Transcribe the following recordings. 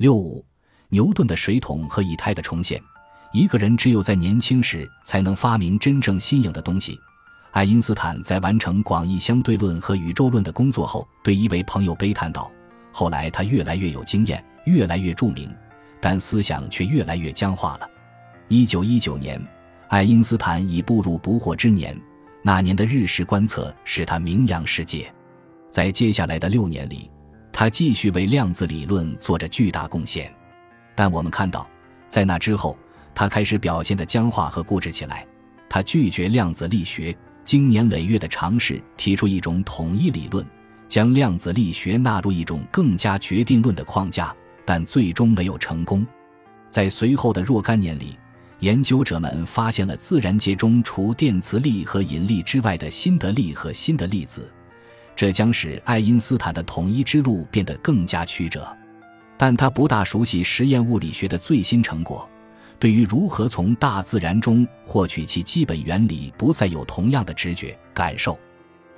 六五，牛顿的水桶和以太的重现。一个人只有在年轻时才能发明真正新颖的东西。爱因斯坦在完成广义相对论和宇宙论的工作后，对一位朋友悲叹道：“后来他越来越有经验，越来越著名，但思想却越来越僵化了。”一九一九年，爱因斯坦已步入不惑之年。那年的日食观测使他名扬世界。在接下来的六年里，他继续为量子理论做着巨大贡献。但我们看到，在那之后，他开始表现得僵化和固执起来。他拒绝量子力学，经年累月的尝试提出一种统一理论，将量子力学纳入一种更加决定论的框架，但最终没有成功。在随后的若干年里，研究者们发现了自然界中除电磁力和引力之外的新的力和新的粒子，这将使爱因斯坦的统一之路变得更加曲折。但他不大熟悉实验物理学的最新成果，对于如何从大自然中获取其基本原理不再有同样的直觉感受。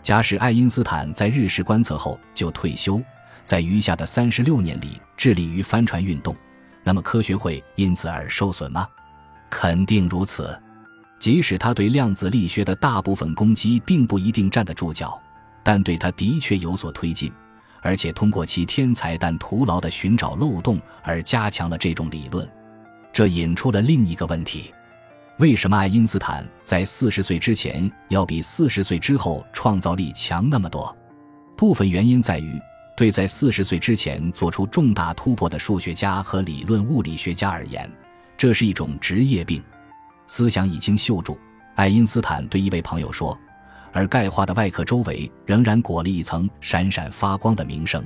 假使爱因斯坦在日食观测后就退休，在余下的三十六年里致力于帆船运动，那么科学会因此而受损吗？肯定如此。即使他对量子力学的大部分攻击并不一定站得住脚，但对他的确有所推进。而且通过其天才但徒劳的寻找漏洞而加强了这种理论，这引出了另一个问题：为什么爱因斯坦在四十岁之前要比四十岁之后创造力强那么多？部分原因在于，对在四十岁之前做出重大突破的数学家和理论物理学家而言，这是一种职业病，思想已经锈住。爱因斯坦对一位朋友说。而钙化的外壳周围仍然裹了一层闪闪发光的名声。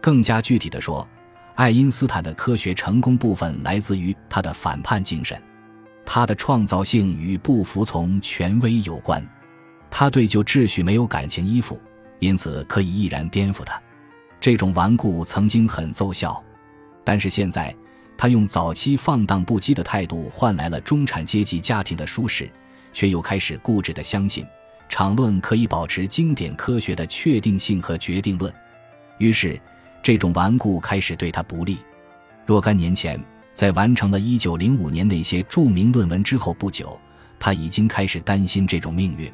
更加具体的说，爱因斯坦的科学成功部分来自于他的反叛精神，他的创造性与不服从权威有关。他对旧秩序没有感情依附，因此可以毅然颠覆它。这种顽固曾经很奏效，但是现在他用早期放荡不羁的态度换来了中产阶级家庭的舒适，却又开始固执的相信。场论可以保持经典科学的确定性和决定论，于是这种顽固开始对他不利。若干年前，在完成了一九零五年那些著名论文之后不久，他已经开始担心这种命运。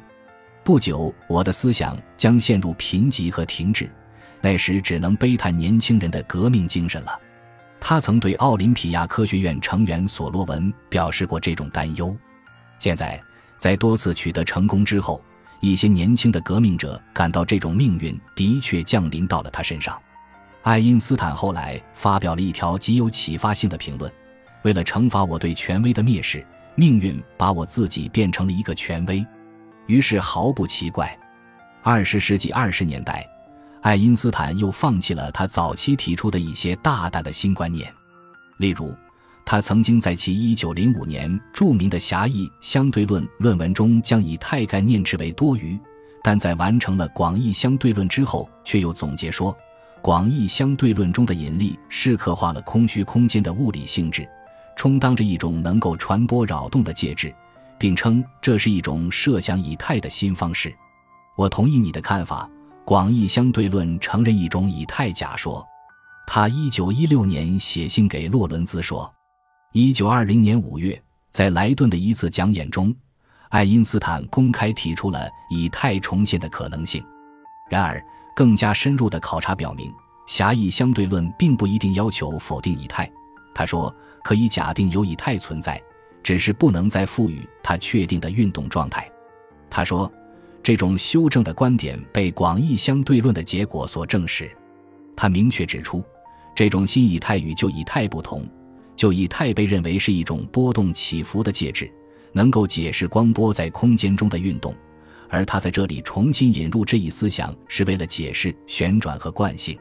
不久，我的思想将陷入贫瘠和停滞，那时只能悲叹年轻人的革命精神了。他曾对奥林匹亚科学院成员索洛文表示过这种担忧。现在，在多次取得成功之后，一些年轻的革命者感到这种命运的确降临到了他身上。爱因斯坦后来发表了一条极有启发性的评论：“为了惩罚我对权威的蔑视，命运把我自己变成了一个权威。”于是毫不奇怪，二十世纪二十年代，爱因斯坦又放弃了他早期提出的一些大胆的新观念，例如。他曾经在其1905年著名的狭义相对论论文中将以太概念斥为多余，但在完成了广义相对论之后，却又总结说，广义相对论中的引力是刻画了空虚空间的物理性质，充当着一种能够传播扰动的介质，并称这是一种设想以太的新方式。我同意你的看法，广义相对论承认一种以太假说。他1916年写信给洛伦兹说。一九二零年五月，在莱顿的一次讲演中，爱因斯坦公开提出了以太重现的可能性。然而，更加深入的考察表明，狭义相对论并不一定要求否定以太。他说，可以假定有以太存在，只是不能再赋予它确定的运动状态。他说，这种修正的观点被广义相对论的结果所证实。他明确指出，这种新以太与旧以太不同。就以太被认为是一种波动起伏的介质，能够解释光波在空间中的运动，而他在这里重新引入这一思想是为了解释旋转和惯性。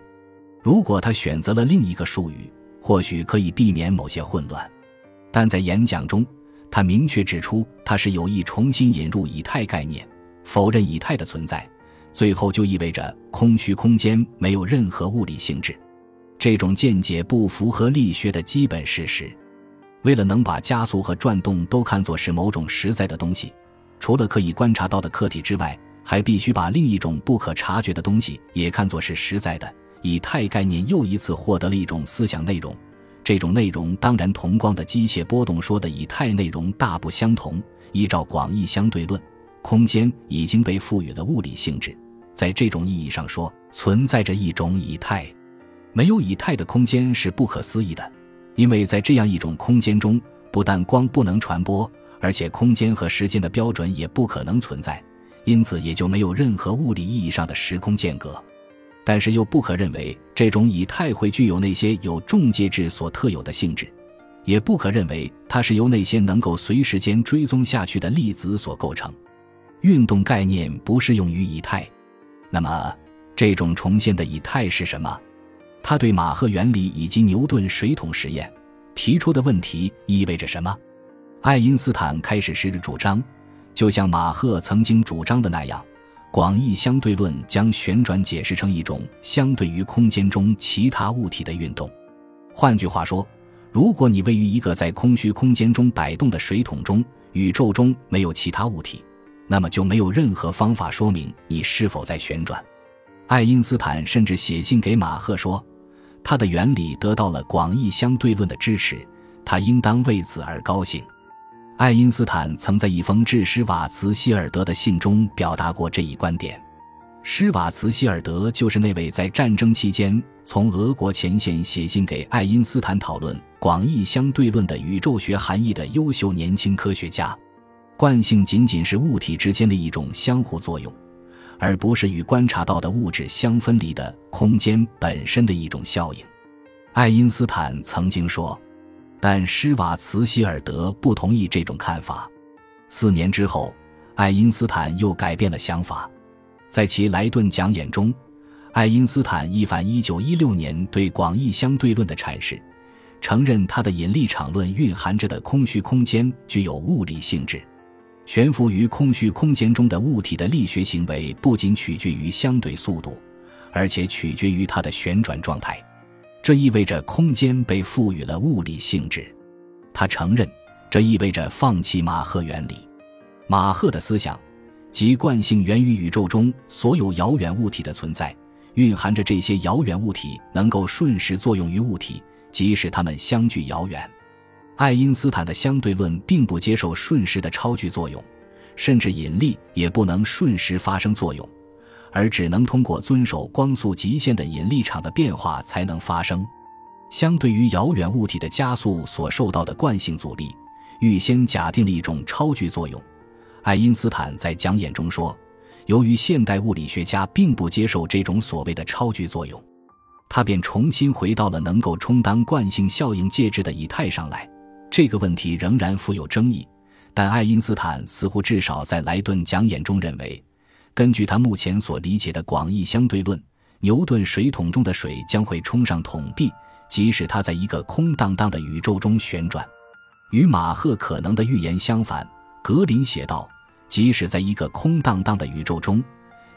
如果他选择了另一个术语，或许可以避免某些混乱。但在演讲中，他明确指出他是有意重新引入以太概念，否认以太的存在，最后就意味着空虚空间没有任何物理性质。这种见解不符合力学的基本事实。为了能把加速和转动都看作是某种实在的东西，除了可以观察到的客体之外，还必须把另一种不可察觉的东西也看作是实在的。以太概念又一次获得了一种思想内容，这种内容当然同光的机械波动说的以太内容大不相同。依照广义相对论，空间已经被赋予了物理性质，在这种意义上说，存在着一种以太。没有以太的空间是不可思议的，因为在这样一种空间中，不但光不能传播，而且空间和时间的标准也不可能存在，因此也就没有任何物理意义上的时空间隔。但是又不可认为这种以太会具有那些有重介质所特有的性质，也不可认为它是由那些能够随时间追踪下去的粒子所构成。运动概念不适用于以太。那么，这种重现的以太是什么？他对马赫原理以及牛顿水桶实验提出的问题意味着什么？爱因斯坦开始时的主张，就像马赫曾经主张的那样，广义相对论将旋转解释成一种相对于空间中其他物体的运动。换句话说，如果你位于一个在空虚空间中摆动的水桶中，宇宙中没有其他物体，那么就没有任何方法说明你是否在旋转。爱因斯坦甚至写信给马赫说。他的原理得到了广义相对论的支持，他应当为此而高兴。爱因斯坦曾在一封致施瓦茨希尔德的信中表达过这一观点。施瓦茨希尔德就是那位在战争期间从俄国前线写信给爱因斯坦讨论广义相对论的宇宙学含义的优秀年轻科学家。惯性仅仅是物体之间的一种相互作用。而不是与观察到的物质相分离的空间本身的一种效应，爱因斯坦曾经说，但施瓦茨希尔德不同意这种看法。四年之后，爱因斯坦又改变了想法，在其莱顿讲演中，爱因斯坦一反1916年对广义相对论的阐释，承认他的引力场论蕴含着的空虚空间具有物理性质。悬浮于空虚空间中的物体的力学行为不仅取决于相对速度，而且取决于它的旋转状态。这意味着空间被赋予了物理性质。他承认，这意味着放弃马赫原理。马赫的思想，即惯性源于宇宙中所有遥远物体的存在，蕴含着这些遥远物体能够瞬时作用于物体，即使它们相距遥远。爱因斯坦的相对论并不接受瞬时的超距作用，甚至引力也不能瞬时发生作用，而只能通过遵守光速极限的引力场的变化才能发生。相对于遥远物体的加速所受到的惯性阻力，预先假定了一种超距作用。爱因斯坦在讲演中说：“由于现代物理学家并不接受这种所谓的超距作用，他便重新回到了能够充当惯性效应介质的以太上来。”这个问题仍然富有争议，但爱因斯坦似乎至少在莱顿讲演中认为，根据他目前所理解的广义相对论，牛顿水桶中的水将会冲上桶壁，即使它在一个空荡荡的宇宙中旋转。与马赫可能的预言相反，格林写道：“即使在一个空荡荡的宇宙中，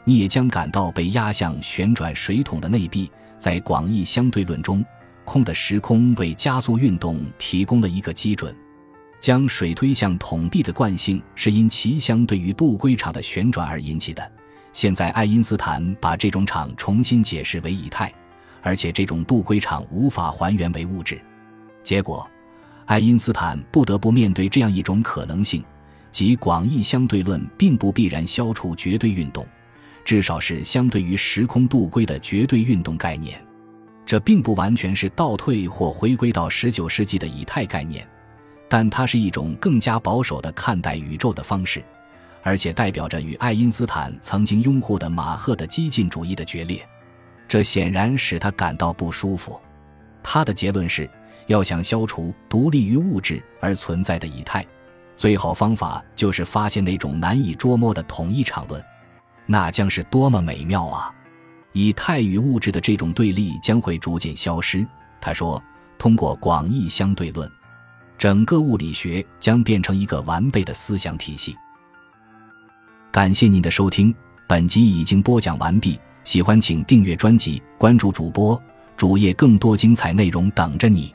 你也将感到被压向旋转水桶的内壁。”在广义相对论中。空的时空为加速运动提供了一个基准，将水推向桶壁的惯性是因其相对于杜圭场的旋转而引起的。现在，爱因斯坦把这种场重新解释为以太，而且这种杜圭场无法还原为物质。结果，爱因斯坦不得不面对这样一种可能性，即广义相对论并不必然消除绝对运动，至少是相对于时空杜圭的绝对运动概念。这并不完全是倒退或回归到十九世纪的以太概念，但它是一种更加保守的看待宇宙的方式，而且代表着与爱因斯坦曾经拥护的马赫的激进主义的决裂。这显然使他感到不舒服。他的结论是，要想消除独立于物质而存在的以太，最好方法就是发现那种难以捉摸的统一场论，那将是多么美妙啊！以太与物质的这种对立将会逐渐消失，他说：“通过广义相对论，整个物理学将变成一个完备的思想体系。”感谢您的收听，本集已经播讲完毕。喜欢请订阅专辑，关注主播主页，更多精彩内容等着你。